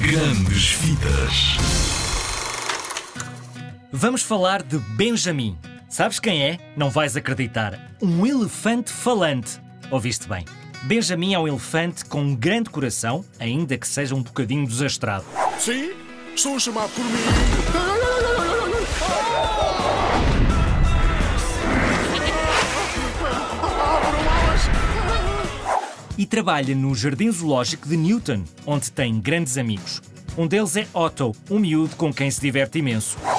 Grandes Vidas. Vamos falar de Benjamin. Sabes quem é? Não vais acreditar. Um elefante falante. Ouviste bem. Benjamin é um elefante com um grande coração, ainda que seja um bocadinho desastrado. Sim, estou a chamar por mim. E trabalha no Jardim Zoológico de Newton, onde tem grandes amigos. Um deles é Otto, um miúdo com quem se diverte imenso. Bom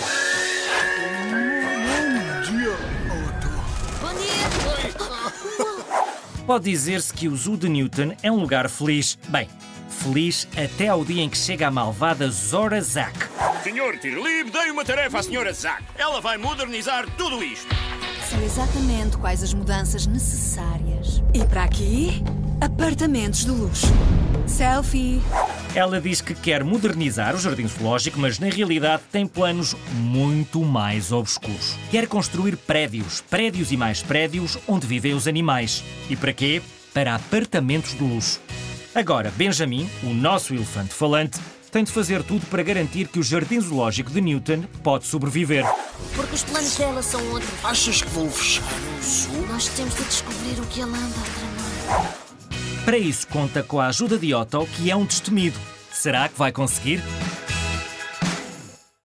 dia, Otto. Bom dia! Pode dizer-se que o Zoo de Newton é um lugar feliz. Bem, feliz até ao dia em que chega a malvada Zora Zack. Senhor Tirlib, dei uma tarefa à senhora Zack. Ela vai modernizar tudo isto. Sei exatamente quais as mudanças necessárias. E para aqui, apartamentos de luxo. Selfie. Ela diz que quer modernizar o jardim zoológico, mas na realidade tem planos muito mais obscuros. Quer construir prédios, prédios e mais prédios onde vivem os animais. E para quê? Para apartamentos de luxo. Agora, Benjamin, o nosso elefante falante, tem de fazer tudo para garantir que o jardim zoológico de Newton pode sobreviver. Porque os planos dela são outros. Achas que vão fechar o zoo? Nós temos de descobrir o que ela anda a tramar. Para isso, conta com a ajuda de Otto, que é um destemido. Será que vai conseguir?